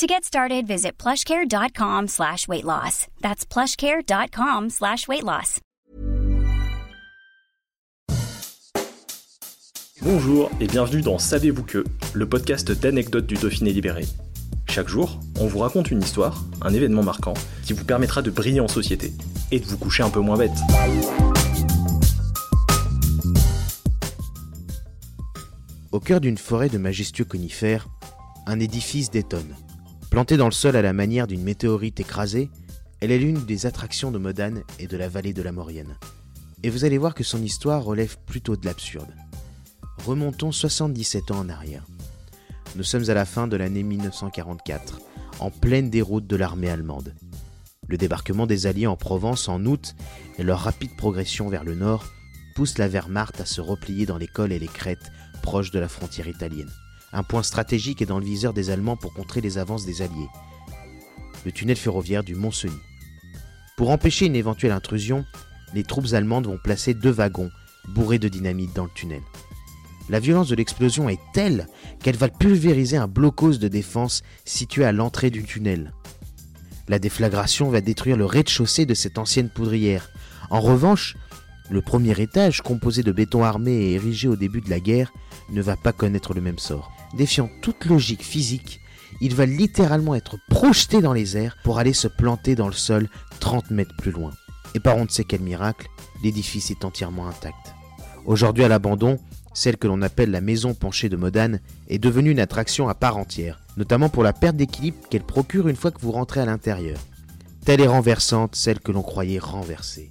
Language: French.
To get started, visit plushcare.com slash weight loss. That's plushcare.com slash weight loss. Bonjour et bienvenue dans Savez-vous que, le podcast d'anecdotes du Dauphiné libéré. Chaque jour, on vous raconte une histoire, un événement marquant, qui vous permettra de briller en société et de vous coucher un peu moins bête. Au cœur d'une forêt de majestueux conifères, un édifice détonne. Plantée dans le sol à la manière d'une météorite écrasée, elle est l'une des attractions de Modane et de la vallée de la Maurienne. Et vous allez voir que son histoire relève plutôt de l'absurde. Remontons 77 ans en arrière. Nous sommes à la fin de l'année 1944, en pleine déroute de l'armée allemande. Le débarquement des Alliés en Provence en août et leur rapide progression vers le nord poussent la Wehrmacht à se replier dans les cols et les crêtes proche de la frontière italienne. Un point stratégique est dans le viseur des Allemands pour contrer les avances des Alliés. Le tunnel ferroviaire du Mont-Cenis. Pour empêcher une éventuelle intrusion, les troupes allemandes vont placer deux wagons bourrés de dynamite dans le tunnel. La violence de l'explosion est telle qu'elle va pulvériser un blocos de défense situé à l'entrée du tunnel. La déflagration va détruire le rez-de-chaussée de cette ancienne poudrière. En revanche, le premier étage, composé de béton armé et érigé au début de la guerre, ne va pas connaître le même sort. Défiant toute logique physique, il va littéralement être projeté dans les airs pour aller se planter dans le sol 30 mètres plus loin. Et par on ne sait quel miracle, l'édifice est entièrement intact. Aujourd'hui à l'abandon, celle que l'on appelle la maison penchée de Modane est devenue une attraction à part entière, notamment pour la perte d'équilibre qu'elle procure une fois que vous rentrez à l'intérieur. Telle est renversante celle que l'on croyait renversée.